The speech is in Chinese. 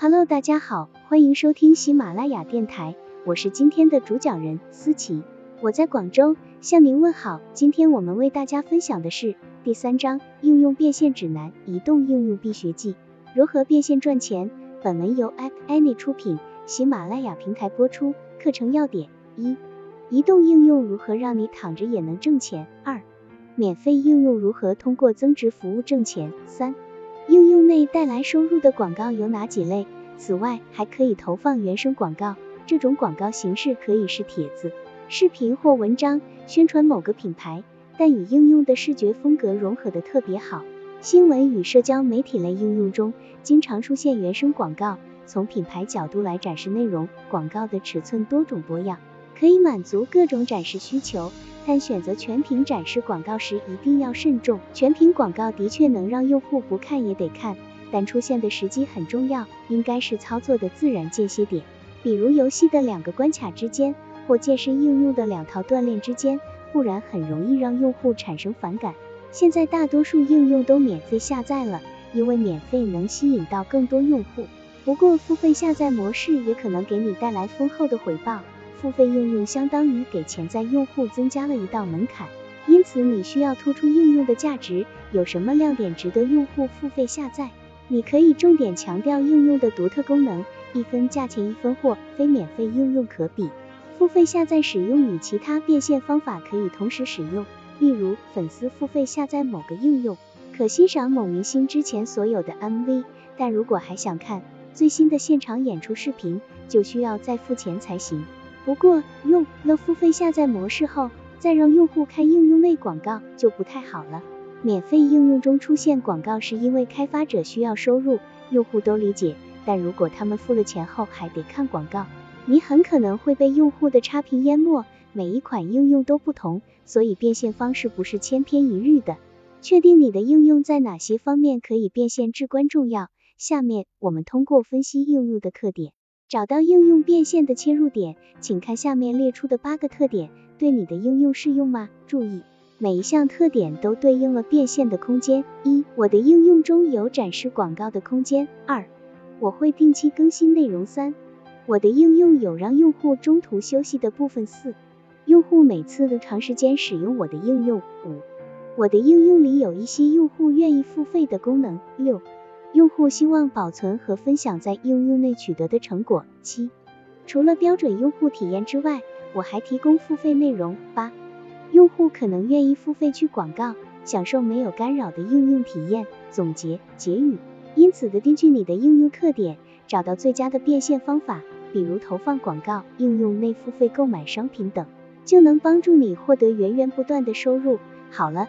Hello，大家好，欢迎收听喜马拉雅电台，我是今天的主讲人思琪，我在广州向您问好。今天我们为大家分享的是第三章应用变现指南，移动应用必学记，如何变现赚钱。本文由 App Annie 出品，喜马拉雅平台播出。课程要点：一、移动应用如何让你躺着也能挣钱；二、免费应用如何通过增值服务挣钱；三、应用内带来收入的广告有哪几类？此外，还可以投放原生广告，这种广告形式可以是帖子、视频或文章，宣传某个品牌，但与应用的视觉风格融合的特别好。新闻与社交媒体类应用中经常出现原生广告，从品牌角度来展示内容，广告的尺寸多种多样，可以满足各种展示需求。但选择全屏展示广告时一定要慎重，全屏广告的确能让用户不看也得看，但出现的时机很重要，应该是操作的自然间歇点，比如游戏的两个关卡之间，或健身应用的两套锻炼之间，不然很容易让用户产生反感。现在大多数应用都免费下载了，因为免费能吸引到更多用户。不过付费下载模式也可能给你带来丰厚的回报。付费应用相当于给潜在用户增加了一道门槛，因此你需要突出应用的价值。有什么亮点值得用户付费下载？你可以重点强调应用的独特功能，一分价钱一分货，非免费应用可比。付费下载使用与其他变现方法可以同时使用。例如，粉丝付费下载某个应用，可欣赏某明星之前所有的 MV，但如果还想看最新的现场演出视频，就需要再付钱才行。不过，用了付费下载模式后，再让用户看应用内广告就不太好了。免费应用中出现广告是因为开发者需要收入，用户都理解，但如果他们付了钱后还得看广告，你很可能会被用户的差评淹没。每一款应用都不同，所以变现方式不是千篇一律的。确定你的应用在哪些方面可以变现至关重要。下面我们通过分析应用的特点，找到应用变现的切入点。请看下面列出的八个特点，对你的应用适用吗？注意，每一项特点都对应了变现的空间。一、我的应用中有展示广告的空间。二、我会定期更新内容。三、我的应用有让用户中途休息的部分。四、用户每次都长时间使用我的应用。五，我的应用里有一些用户愿意付费的功能。六，用户希望保存和分享在应用内取得的成果。七，除了标准用户体验之外，我还提供付费内容。八，用户可能愿意付费去广告，享受没有干扰的应用体验。总结结语，因此的根据你的应用特点，找到最佳的变现方法，比如投放广告、应用内付费购买商品等。就能帮助你获得源源不断的收入。好了，